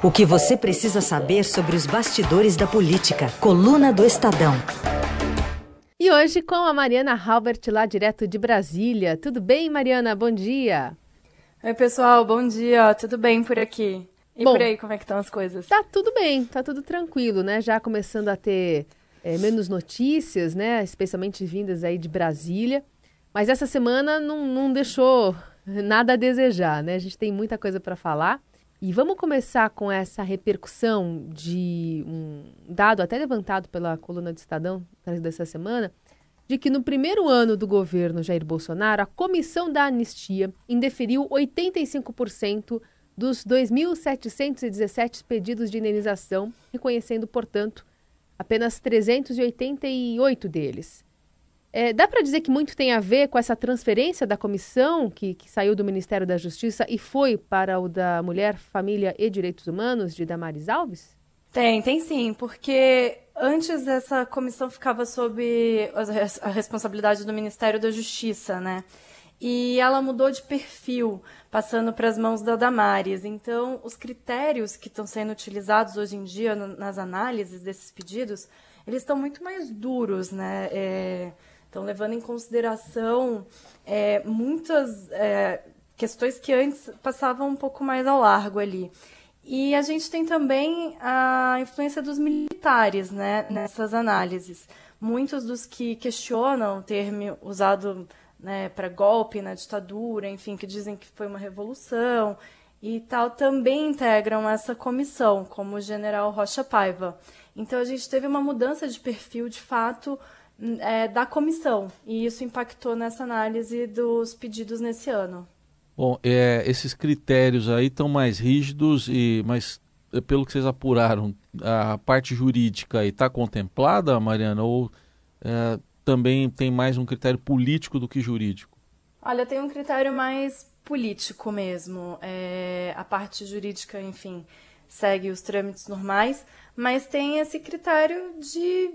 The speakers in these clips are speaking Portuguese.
O que você precisa saber sobre os bastidores da política. Coluna do Estadão. E hoje com a Mariana Halbert, lá direto de Brasília. Tudo bem, Mariana? Bom dia. Oi, pessoal, bom dia. Tudo bem por aqui? E Bom, por aí, como é que estão as coisas? Tá tudo bem, tá tudo tranquilo, né? Já começando a ter é, menos notícias, né? Especialmente vindas aí de Brasília. Mas essa semana não, não deixou nada a desejar, né? A gente tem muita coisa para falar. E vamos começar com essa repercussão de um dado até levantado pela coluna do Estadão dessa semana, de que no primeiro ano do governo Jair Bolsonaro, a comissão da anistia indeferiu 85% dos 2.717 pedidos de indenização, reconhecendo, portanto, apenas 388 deles. É, dá para dizer que muito tem a ver com essa transferência da comissão que, que, saiu do Ministério da Justiça e foi para o da Mulher, Família e Direitos Humanos, de Damares Alves? Tem, tem sim, porque antes essa comissão ficava sob a responsabilidade do Ministério da Justiça, né? E ela mudou de perfil, passando para as mãos da Damares. Então, os critérios que estão sendo utilizados hoje em dia nas análises desses pedidos, eles estão muito mais duros, né? É, estão levando em consideração é, muitas é, questões que antes passavam um pouco mais ao largo ali. E a gente tem também a influência dos militares né, nessas análises. Muitos dos que questionam o termo usado né, para golpe na ditadura, enfim, que dizem que foi uma revolução e tal, também integram essa comissão, como o general Rocha Paiva. Então a gente teve uma mudança de perfil, de fato, é, da comissão, e isso impactou nessa análise dos pedidos nesse ano. Bom, é, esses critérios aí estão mais rígidos, e mas é, pelo que vocês apuraram, a parte jurídica está contemplada, Mariana, ou é, também tem mais um critério político do que jurídico? Olha, tem um critério mais político mesmo. É, a parte jurídica, enfim, segue os trâmites normais, mas tem esse critério de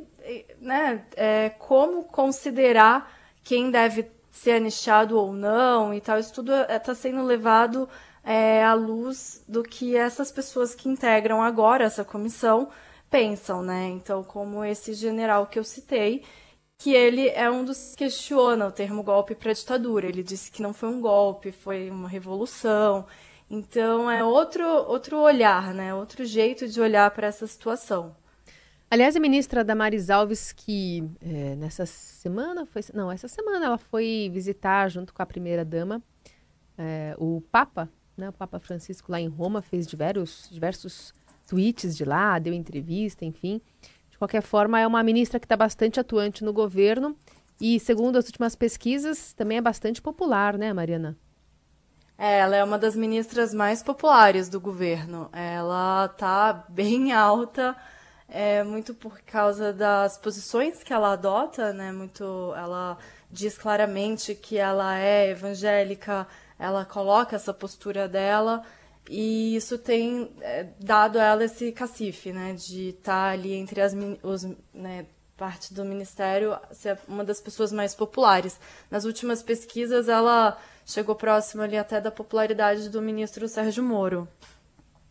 né, é, como considerar quem deve ser anistiado ou não e tal. Isso tudo está sendo levado é, à luz do que essas pessoas que integram agora essa comissão pensam, né? Então, como esse general que eu citei, que ele é um dos que questiona o termo golpe para ditadura. Ele disse que não foi um golpe, foi uma revolução. Então é outro outro olhar, né? Outro jeito de olhar para essa situação. Aliás, a ministra Damares Alves, que é, nessa semana, foi, não, essa semana ela foi visitar junto com a primeira-dama é, o Papa, né, o Papa Francisco lá em Roma, fez diversos, diversos tweets de lá, deu entrevista, enfim qualquer forma, é uma ministra que está bastante atuante no governo e, segundo as últimas pesquisas, também é bastante popular, né, Mariana? É, ela é uma das ministras mais populares do governo. Ela está bem alta, é, muito por causa das posições que ela adota, né? Muito, ela diz claramente que ela é evangélica, ela coloca essa postura dela. E isso tem é, dado a ela esse cacife, né, de estar tá ali entre as os, né, parte do ministério ser uma das pessoas mais populares. Nas últimas pesquisas, ela chegou próxima ali até da popularidade do ministro Sérgio Moro.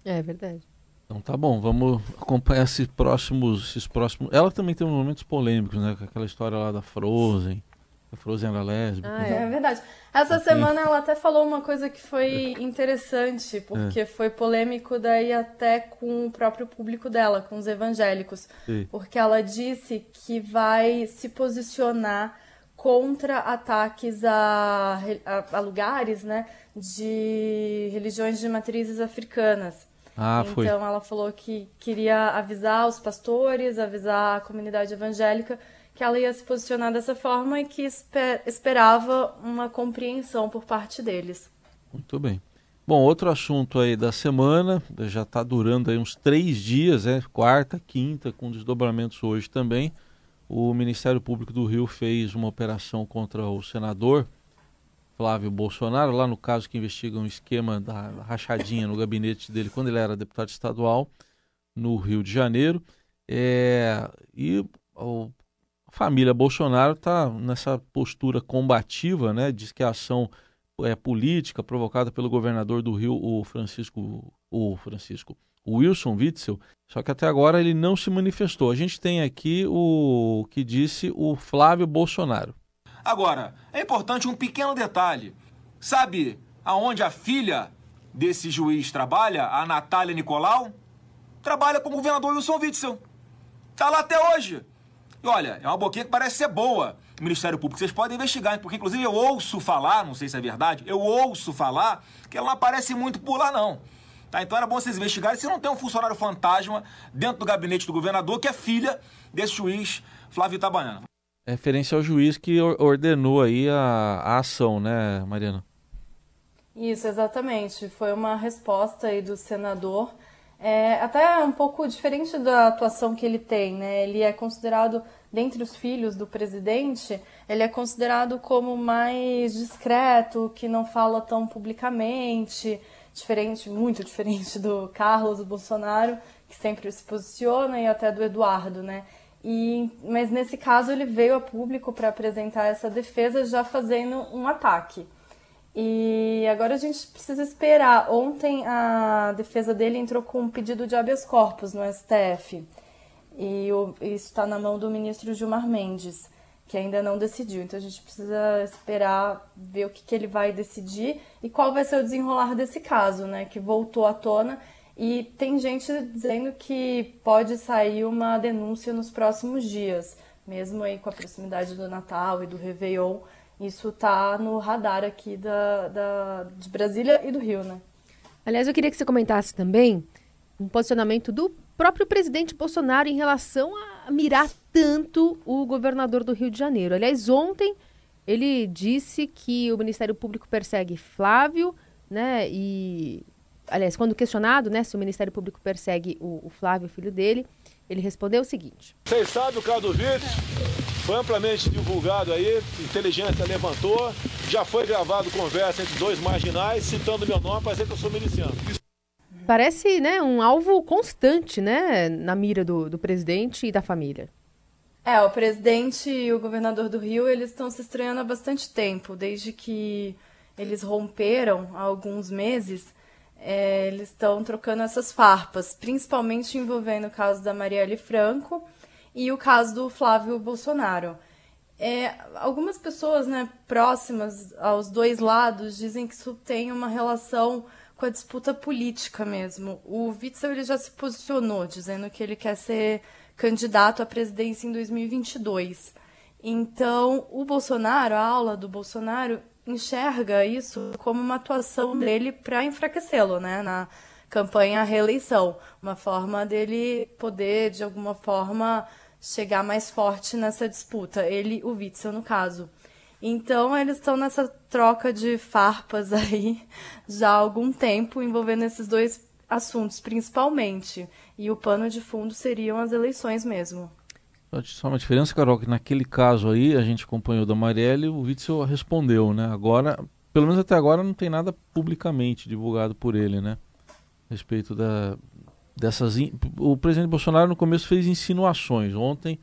É verdade. Então tá bom, vamos acompanhar esses próximos, esses próximos. Ela também tem momentos polêmicos, né? Com aquela história lá da Frozen. A Frozen era lésbica. Ah, é, é verdade. Essa semana ela até falou uma coisa que foi interessante, porque é. foi polêmico daí até com o próprio público dela, com os evangélicos. Sim. Porque ela disse que vai se posicionar contra ataques a, a, a lugares, né, de religiões de matrizes africanas. Ah, então foi. ela falou que queria avisar os pastores, avisar a comunidade evangélica que ela ia se posicionar dessa forma e que esper esperava uma compreensão por parte deles. Muito bem. Bom, outro assunto aí da semana, já está durando aí uns três dias, é quarta, quinta, com desdobramentos hoje também. O Ministério Público do Rio fez uma operação contra o senador Flávio Bolsonaro, lá no caso que investiga um esquema da rachadinha no gabinete dele quando ele era deputado estadual no Rio de Janeiro. É, e o família Bolsonaro está nessa postura combativa, né? Diz que a ação é, política provocada pelo governador do Rio, o Francisco, o Francisco, o Wilson Witzel, só que até agora ele não se manifestou. A gente tem aqui o que disse o Flávio Bolsonaro. Agora, é importante um pequeno detalhe. Sabe aonde a filha desse juiz trabalha, a Natália Nicolau? Trabalha com o governador Wilson Witzel. Tá lá até hoje. E olha, é uma boquinha que parece ser boa. Ministério Público, vocês podem investigar, porque inclusive eu ouço falar, não sei se é verdade, eu ouço falar que ela não aparece muito por lá, não. Tá? Então era bom vocês investigarem se não tem um funcionário fantasma dentro do gabinete do governador que é filha desse juiz Flávio Itabaiana. É referência ao juiz que ordenou aí a, a ação, né, Mariana? Isso, exatamente. Foi uma resposta aí do senador, é, até um pouco diferente da atuação que ele tem, né? Ele é considerado, dentre os filhos do presidente, ele é considerado como mais discreto, que não fala tão publicamente, diferente, muito diferente do Carlos Bolsonaro, que sempre se posiciona, e até do Eduardo, né? E, mas nesse caso ele veio a público para apresentar essa defesa já fazendo um ataque. E agora a gente precisa esperar. Ontem a defesa dele entrou com um pedido de habeas corpus no STF. E o, isso está na mão do ministro Gilmar Mendes, que ainda não decidiu. Então a gente precisa esperar ver o que, que ele vai decidir e qual vai ser o desenrolar desse caso, né? Que voltou à tona. E tem gente dizendo que pode sair uma denúncia nos próximos dias, mesmo aí com a proximidade do Natal e do Réveillon isso está no radar aqui da, da, de Brasília e do Rio, né? Aliás, eu queria que você comentasse também um posicionamento do próprio presidente Bolsonaro em relação a mirar tanto o governador do Rio de Janeiro. Aliás, ontem ele disse que o Ministério Público persegue Flávio, né? E, aliás, quando questionado, né, se o Ministério Público persegue o, o Flávio, filho dele, ele respondeu o seguinte: Vocês sabem o caso do Vítor? Foi amplamente divulgado aí, inteligência levantou, já foi gravado conversa entre dois marginais, citando meu nome para dizer que eu sou miliciano. Parece né, um alvo constante né, na mira do, do presidente e da família. É, o presidente e o governador do Rio, eles estão se estranhando há bastante tempo, desde que eles romperam há alguns meses, é, eles estão trocando essas farpas, principalmente envolvendo o caso da Marielle Franco, e o caso do Flávio Bolsonaro. É, algumas pessoas né, próximas aos dois lados dizem que isso tem uma relação com a disputa política mesmo. O Witzel ele já se posicionou, dizendo que ele quer ser candidato à presidência em 2022. Então, o Bolsonaro, a aula do Bolsonaro, enxerga isso como uma atuação dele para enfraquecê-lo né, na campanha à reeleição. Uma forma dele poder, de alguma forma, chegar mais forte nessa disputa. Ele, o Witzel, no caso. Então, eles estão nessa troca de farpas aí já há algum tempo, envolvendo esses dois assuntos, principalmente. E o pano de fundo seriam as eleições mesmo. Só uma diferença, Carol, que naquele caso aí, a gente acompanhou da Marielle, o Witzel respondeu, né? Agora, pelo menos até agora, não tem nada publicamente divulgado por ele, né? A respeito da, dessas. O presidente Bolsonaro no começo fez insinuações. Ontem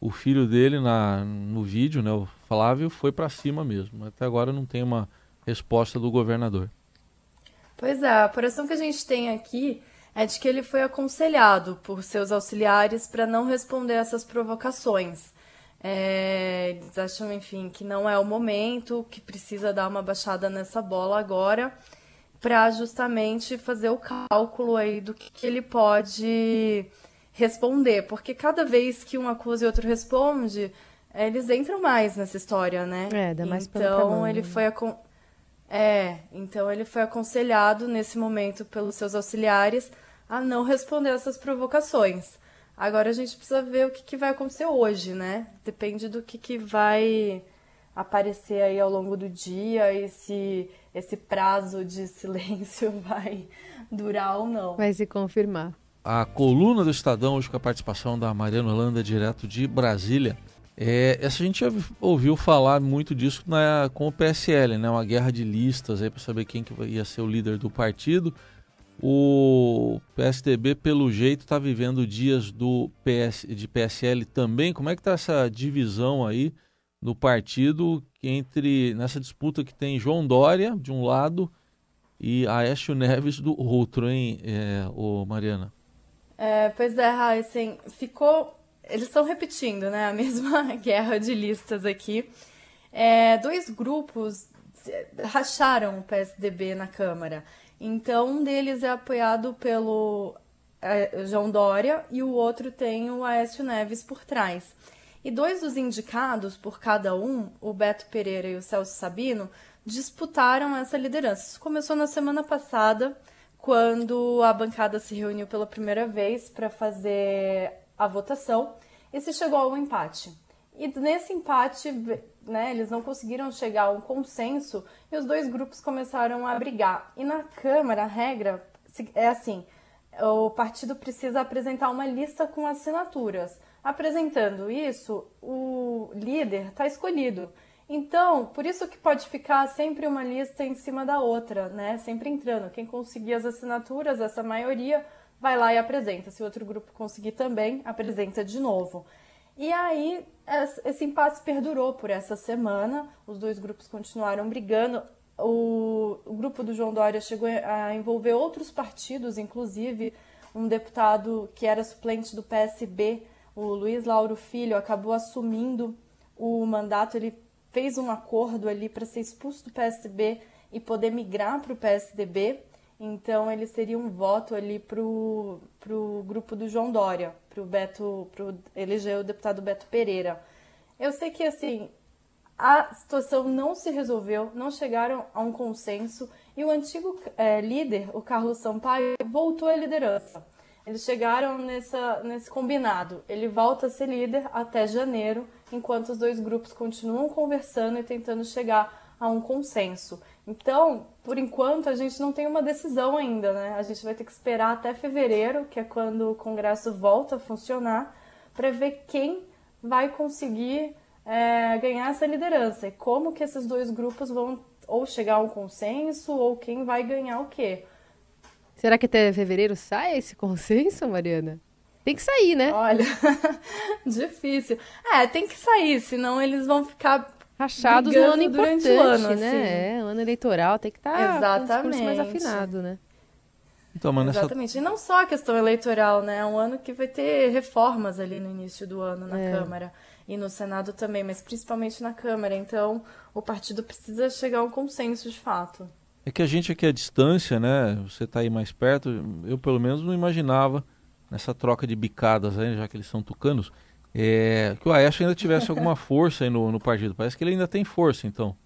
o filho dele na, no vídeo, né, o Flávio, foi para cima mesmo. Até agora não tem uma resposta do governador. Pois é, a apuração que a gente tem aqui é de que ele foi aconselhado por seus auxiliares para não responder essas provocações. É, eles acham, enfim, que não é o momento, que precisa dar uma baixada nessa bola agora para justamente fazer o cálculo aí do que, que, ele pode responder, porque cada vez que um acusa e outro responde, eles entram mais nessa história, né? É, dá mais Então ele né? foi acon... é, então ele foi aconselhado nesse momento pelos seus auxiliares a não responder essas provocações. Agora a gente precisa ver o que, que vai acontecer hoje, né? Depende do que, que vai aparecer aí ao longo do dia e se esse prazo de silêncio vai durar ou não. Vai se confirmar. A coluna do Estadão, hoje com a participação da Mariana Holanda, direto de Brasília. É, essa a gente já ouviu falar muito disso na, com o PSL, né? Uma guerra de listas aí para saber quem que ia ser o líder do partido. O PSDB, pelo jeito, está vivendo dias do PS, de PSL também. Como é que está essa divisão aí? no partido entre nessa disputa que tem João Dória de um lado e Aécio Neves do outro, hein, é, ô Mariana? É, pois é, Heisen, ficou. Eles estão repetindo, né? A mesma guerra de listas aqui. É, dois grupos racharam o PSDB na Câmara. Então, um deles é apoiado pelo é, João Dória e o outro tem o Aécio Neves por trás. E dois dos indicados por cada um, o Beto Pereira e o Celso Sabino, disputaram essa liderança. Isso começou na semana passada, quando a bancada se reuniu pela primeira vez para fazer a votação e se chegou a um empate. E nesse empate, né, eles não conseguiram chegar a um consenso e os dois grupos começaram a brigar. E na Câmara, a regra é assim: o partido precisa apresentar uma lista com assinaturas. Apresentando isso, o líder está escolhido. Então, por isso que pode ficar sempre uma lista em cima da outra, né? Sempre entrando. Quem conseguir as assinaturas, essa maioria, vai lá e apresenta. Se outro grupo conseguir também, apresenta de novo. E aí, esse impasse perdurou por essa semana. Os dois grupos continuaram brigando. O, o grupo do João Dória chegou a envolver outros partidos, inclusive um deputado que era suplente do PSB, o Luiz Lauro Filho, acabou assumindo o mandato. Ele fez um acordo ali para ser expulso do PSB e poder migrar para o PSDB. Então ele seria um voto ali para o grupo do João Dória, para Beto, para eleger o deputado Beto Pereira. Eu sei que assim a situação não se resolveu, não chegaram a um consenso e o antigo é, líder, o Carlos Sampaio, voltou à liderança. Eles chegaram nessa, nesse combinado. Ele volta a ser líder até janeiro, enquanto os dois grupos continuam conversando e tentando chegar a um consenso. Então, por enquanto, a gente não tem uma decisão ainda, né? A gente vai ter que esperar até fevereiro, que é quando o Congresso volta a funcionar, para ver quem vai conseguir é, ganhar essa liderança e como que esses dois grupos vão ou chegar a um consenso ou quem vai ganhar o quê. Será que até fevereiro sai esse consenso, Mariana? Tem que sair, né? Olha, difícil. É, tem que sair, senão eles vão ficar rachados no ano importante, o ano, né? Assim. É, ano eleitoral tem que estar tá com o mais afinado, né? Então, mas Exatamente. Nessa... E não só a questão eleitoral, né? É um ano que vai ter reformas ali no início do ano na é. Câmara e no Senado também, mas principalmente na Câmara. Então, o partido precisa chegar a um consenso de fato. É que a gente aqui à distância, né? Você está aí mais perto, eu pelo menos não imaginava nessa troca de bicadas aí, já que eles são tucanos, é, que o Aécio ainda tivesse alguma força aí no, no partido. Parece que ele ainda tem força, então.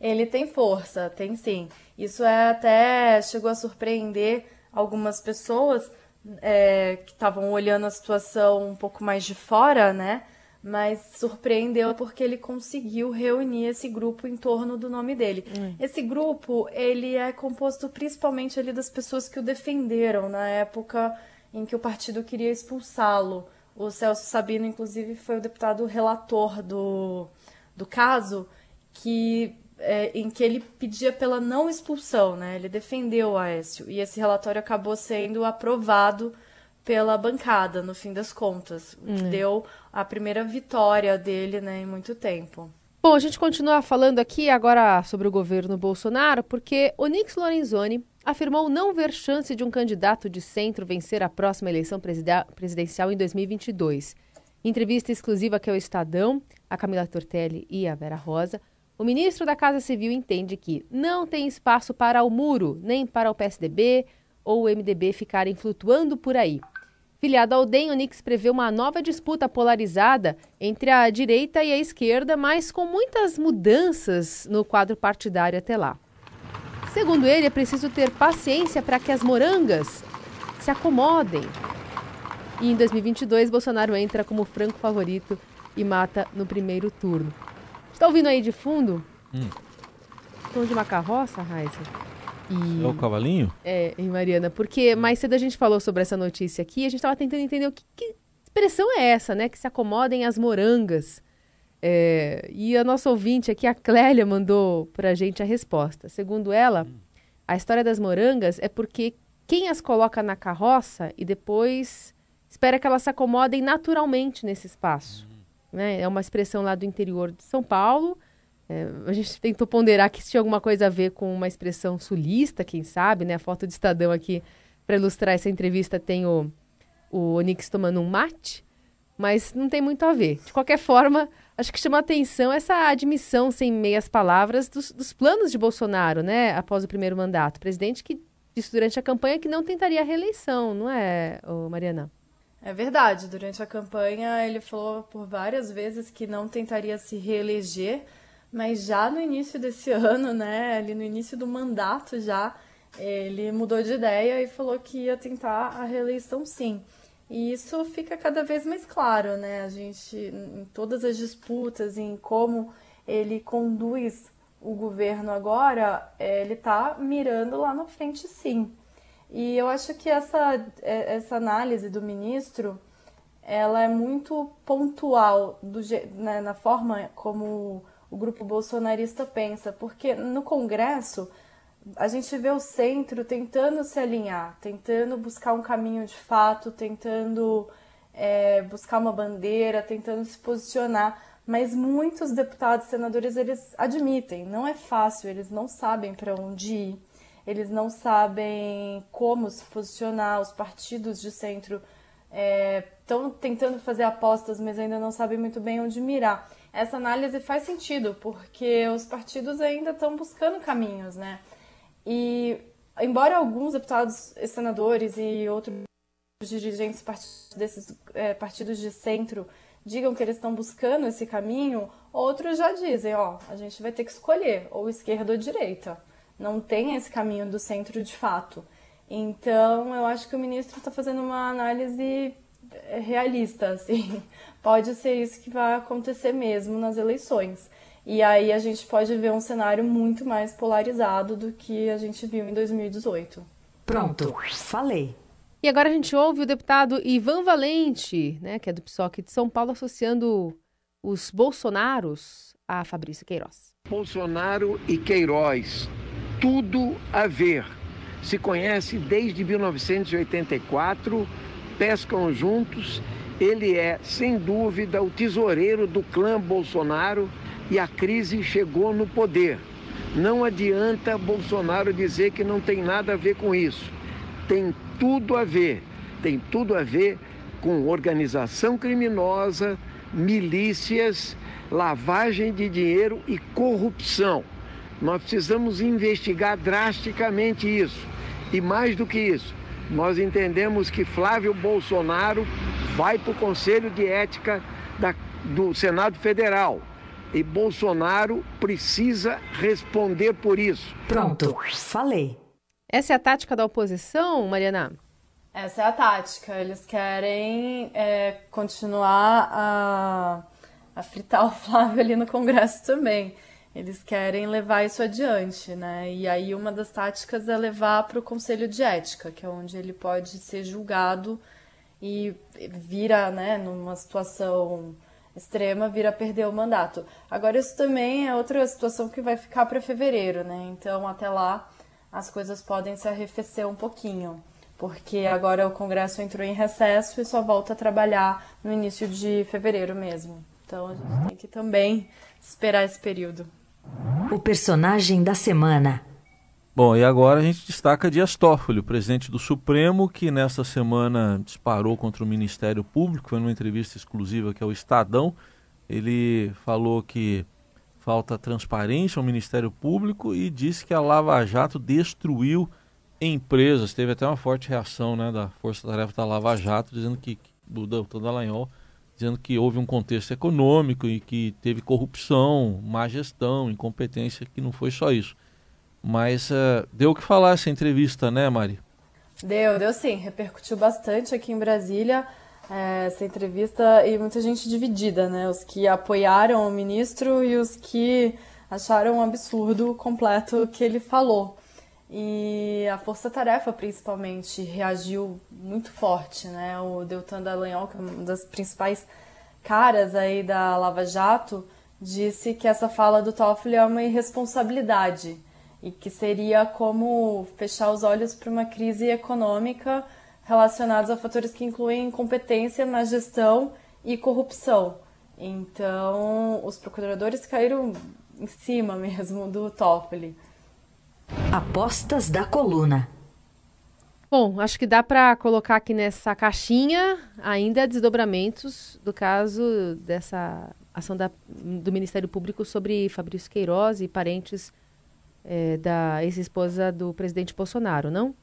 Ele tem força, tem sim. Isso é até chegou a surpreender algumas pessoas é, que estavam olhando a situação um pouco mais de fora, né? Mas surpreendeu porque ele conseguiu reunir esse grupo em torno do nome dele. Hum. Esse grupo, ele é composto principalmente ali das pessoas que o defenderam na época em que o partido queria expulsá-lo. O Celso Sabino, inclusive, foi o deputado relator do, do caso, que é, em que ele pedia pela não expulsão, né? Ele defendeu o Aécio. E esse relatório acabou sendo aprovado pela bancada, no fim das contas. O que hum. deu a primeira vitória dele né, em muito tempo. Bom, a gente continua falando aqui agora sobre o governo Bolsonaro, porque Onyx Lorenzoni afirmou não ver chance de um candidato de centro vencer a próxima eleição presidencial em 2022. Em entrevista exclusiva que é o Estadão, a Camila Tortelli e a Vera Rosa, o ministro da Casa Civil entende que não tem espaço para o muro, nem para o PSDB ou o MDB ficarem flutuando por aí. Filiado ao DEM, Onix prevê uma nova disputa polarizada entre a direita e a esquerda, mas com muitas mudanças no quadro partidário até lá. Segundo ele, é preciso ter paciência para que as morangas se acomodem. E em 2022, Bolsonaro entra como franco favorito e mata no primeiro turno. Está ouvindo aí de fundo? Hum. Tom de uma carroça, Raiza? E... É o cavalinho? É, em Mariana. Porque mais cedo a gente falou sobre essa notícia aqui e a gente estava tentando entender o que, que, expressão é essa, né? Que se acomodem as morangas. É, e a nossa ouvinte aqui, a Clélia, mandou para a gente a resposta. Segundo ela, a história das morangas é porque quem as coloca na carroça e depois espera que elas se acomodem naturalmente nesse espaço. Né? É uma expressão lá do interior de São Paulo, É, a gente tentou ponderar que isso tinha alguma coisa a ver com uma expressão sulista, quem sabe, né? A foto de Estadão aqui para ilustrar essa entrevista tem o, o Onix tomando um mate, mas não tem muito a ver. De qualquer forma, acho que chama atenção essa admissão sem meias palavras dos, dos planos de Bolsonaro, né? Após o primeiro mandato. Presidente que disse durante a campanha que não tentaria a reeleição, não é, Mariana? É verdade. Durante a campanha, ele falou por várias vezes que não tentaria se reeleger mas já no início desse ano, né, ali no início do mandato já, ele mudou de ideia e falou que ia tentar a reeleição sim. E isso fica cada vez mais claro, né? A gente, em todas as disputas, em como ele conduz o governo agora, é, ele está mirando lá na frente sim. E eu acho que essa, é, essa análise do ministro, ela é muito pontual do, né, na forma como o grupo bolsonarista pensa, porque no Congresso a gente vê o centro tentando se alinhar, tentando buscar um caminho de fato, tentando é, buscar uma bandeira, tentando se posicionar, mas muitos deputados e senadores eles admitem, não é fácil, eles não sabem para onde ir, eles não sabem como se posicionar, os partidos de centro estão é, tentando fazer apostas, mas ainda não sabem muito bem onde mirar essa análise faz sentido, porque os partidos ainda estão buscando caminhos, né? E embora alguns deputados e senadores e outros dirigentes desses é, partidos de centro digam que eles estão buscando esse caminho, outros já dizem, ó, a gente vai ter que escolher ou esquerda ou direita. Não tem esse caminho do centro de fato. Então, eu acho que o ministro está fazendo uma análise realista, assim. Pode ser isso que vai acontecer mesmo nas eleições. E aí a gente pode ver um cenário muito mais polarizado do que a gente viu em 2018. Pronto, falei. E agora a gente ouve o deputado Ivan Valente, né, que é do PSOC de São Paulo, associando os Bolsonaros a Fabrício Queiroz. Bolsonaro e Queiroz, tudo a ver. Se conhece desde 1984 pescam juntos. Ele é, sem dúvida, o tesoureiro do clã Bolsonaro e a crise chegou no poder. Não adianta Bolsonaro dizer que não tem nada a ver com isso. Tem tudo a ver. Tem tudo a ver com organização criminosa, milícias, lavagem de dinheiro e corrupção. Nós precisamos investigar drasticamente isso. E mais do que isso, nós entendemos que Flávio Bolsonaro vai para o Conselho de Ética da, do Senado Federal. E Bolsonaro precisa responder por isso. Pronto, falei. Essa é a tática da oposição, Mariana? Essa é a tática. Eles querem é, continuar a, a fritar o Flávio ali no Congresso também. Eles querem levar isso adiante, né? E aí uma das táticas é levar para o Conselho de Ética, que é onde ele pode ser julgado e vira, né, numa situação extrema, vira perder o mandato. Agora isso também é outra situação que vai ficar para fevereiro, né? Então até lá as coisas podem se arrefecer um pouquinho, porque agora o Congresso entrou em recesso e só volta a trabalhar no início de fevereiro mesmo. Então a gente tem que também esperar esse período. O personagem da semana. Bom, e agora a gente destaca Dias Toffoli, presidente do Supremo, que nesta semana disparou contra o Ministério Público, foi numa entrevista exclusiva que é o Estadão. Ele falou que falta transparência ao Ministério Público e disse que a Lava Jato destruiu empresas. Teve até uma forte reação né, da Força Tarefa da Lava Jato, dizendo que, do Doutor Dallagnol, dizendo que houve um contexto econômico e que teve corrupção, má gestão, incompetência, que não foi só isso. Mas uh, deu o que falar essa entrevista, né, Mari? Deu, deu sim. Repercutiu bastante aqui em Brasília é, essa entrevista e muita gente dividida, né? Os que apoiaram o ministro e os que acharam um absurdo completo o que ele falou. E a Força Tarefa, principalmente, reagiu muito forte, né? O Deltan Dallagnol, que é uma das principais caras aí da Lava Jato, disse que essa fala do Toffoli é uma irresponsabilidade e que seria como fechar os olhos para uma crise econômica relacionados a fatores que incluem incompetência na gestão e corrupção. Então, os procuradores caíram em cima mesmo do Toffoli. Apostas da coluna. Bom, acho que dá para colocar aqui nessa caixinha ainda desdobramentos do caso dessa ação da, do Ministério Público sobre Fabrício Queiroz e parentes é, da ex-esposa do presidente Bolsonaro, não?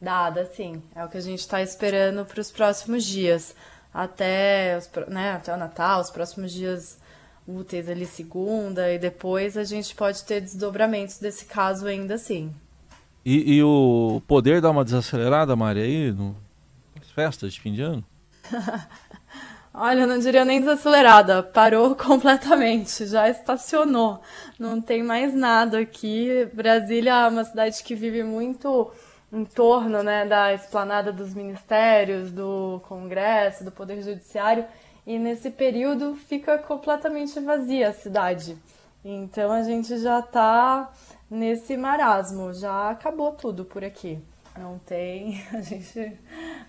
Dada, sim. É o que a gente está esperando para os próximos dias. Até, os, né, até o Natal, os próximos dias úteis ali, segunda, e depois a gente pode ter desdobramentos desse caso ainda assim. E, e o poder dá uma desacelerada, Mari, aí, no, nas festas de fim de ano? Olha, não diria nem desacelerada, parou completamente, já estacionou. Não tem mais nada aqui. Brasília é uma cidade que vive muito em torno né, da esplanada dos ministérios, do Congresso, do Poder Judiciário, e nesse período fica completamente vazia a cidade. Então a gente já está nesse marasmo, já acabou tudo por aqui. Não tem, a gente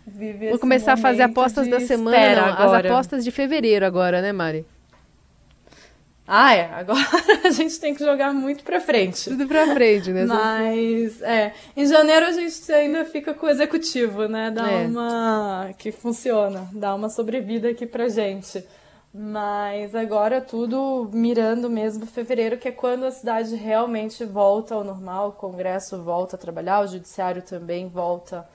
vive Vou começar a fazer apostas da semana, não, as apostas de fevereiro agora, né, Mari? Ah, é. Agora a gente tem que jogar muito pra frente. Tudo pra frente, né? Mas, é. Em janeiro a gente ainda fica com o executivo, né? Dá é. uma. que funciona. Dá uma sobrevida aqui pra gente. Mas agora tudo mirando mesmo fevereiro, que é quando a cidade realmente volta ao normal, o Congresso volta a trabalhar, o Judiciário também volta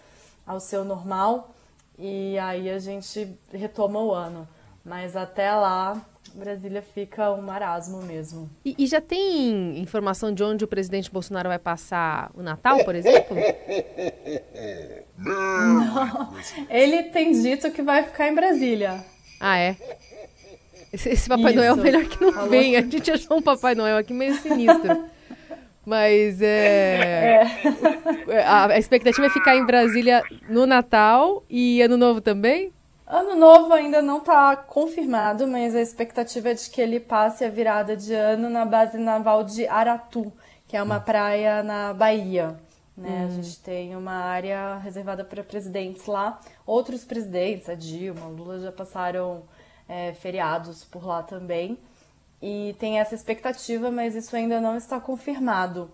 ao seu normal. E aí a gente retoma o ano. Mas até lá Brasília fica um marasmo mesmo. E, e, já tem informação de onde o presidente Bolsonaro vai passar o Natal, por exemplo? Não. Ele tem dito que vai ficar em Brasília. Ah, é? Esse, esse Papai Isso. Noel é melhor que não Falou. venha. A gente achou um Papai Noel aqui meio sinistro. Mas é, é. A, a expectativa é ficar em Brasília no Natal e Ano Novo também? Ano novo ainda não está confirmado, mas a expectativa é de que ele passe a virada de ano na base naval de Aratu, que é uma praia na Bahia. Né? Hum. A gente tem uma área reservada para presidentes lá. Outros presidentes, a Dilma, o Lula já passaram é, feriados por lá também. E tem essa expectativa, mas isso ainda não está confirmado.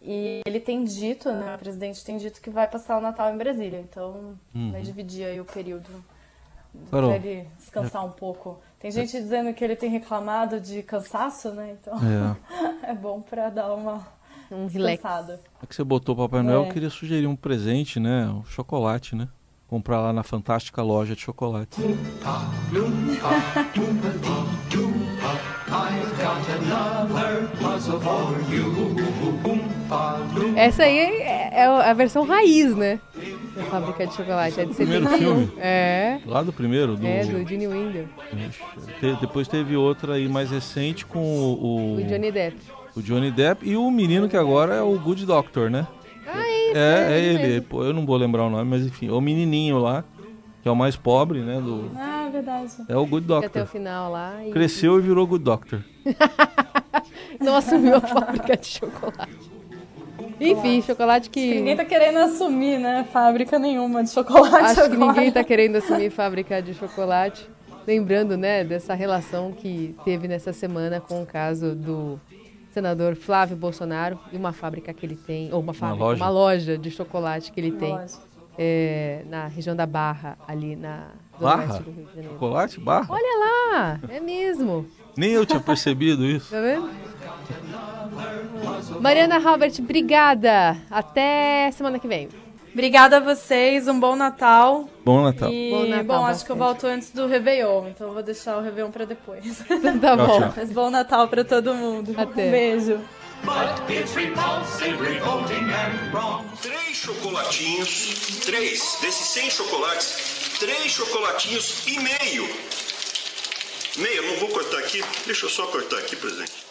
E ele tem dito, né, o presidente tem dito que vai passar o Natal em Brasília, então uhum. vai dividir aí o período Carol. Pra ele descansar um pouco. Tem gente dizendo que ele tem reclamado de cansaço, né? Então é, é bom para dar uma um descansada. É que você botou o Papai Noel, é. eu queria sugerir um presente, né? Um chocolate, né? Comprar lá na fantástica loja de chocolate. Essa aí é, é a versão raiz, né? Da fábrica de chocolate. É de primeiro filme? É. Lá do primeiro? Do... É, do Gene Wilder. depois teve outra aí mais recente com o... O Johnny Depp. O Johnny Depp e o menino que agora é o Good Doctor, né? Ah, é isso. É, é, é ele. Pô, eu não vou lembrar o nome, mas enfim. É o menininho lá, que é o mais pobre, né? Do... Ah, verdade. É o Good Doctor. Até o final lá. E... Cresceu e virou Good Doctor. não assumiu a fábrica de chocolate. Enfim, chocolate que... que... Ninguém tá querendo assumir, né? Fábrica nenhuma de chocolate Acho agora. que ninguém tá querendo assumir fábrica de chocolate. Lembrando, né, dessa relação que teve nessa semana com o caso do senador Flávio Bolsonaro e uma fábrica que ele tem, ou uma fábrica, uma loja, uma loja de chocolate que ele uma tem é, na região da Barra, ali na Barra? do Rio de Janeiro. Chocolate? Barra? Olha lá, é mesmo. Nem eu tinha percebido isso. Tá vendo? Mariana Robert, obrigada. Até semana que vem. Obrigada a vocês, um bom Natal. Bom Natal. E, bom, Natal, bom acho que eu volto antes do Réveillon, então eu vou deixar o Réveillon para depois. tá bom. Tchau, Mas bom Natal para todo mundo. Até. Um beijo. Três chocolatinhos, três desses 100 chocolates, três chocolatinhos e meio. Meio, não vou cortar aqui, deixa eu só cortar aqui, presidente.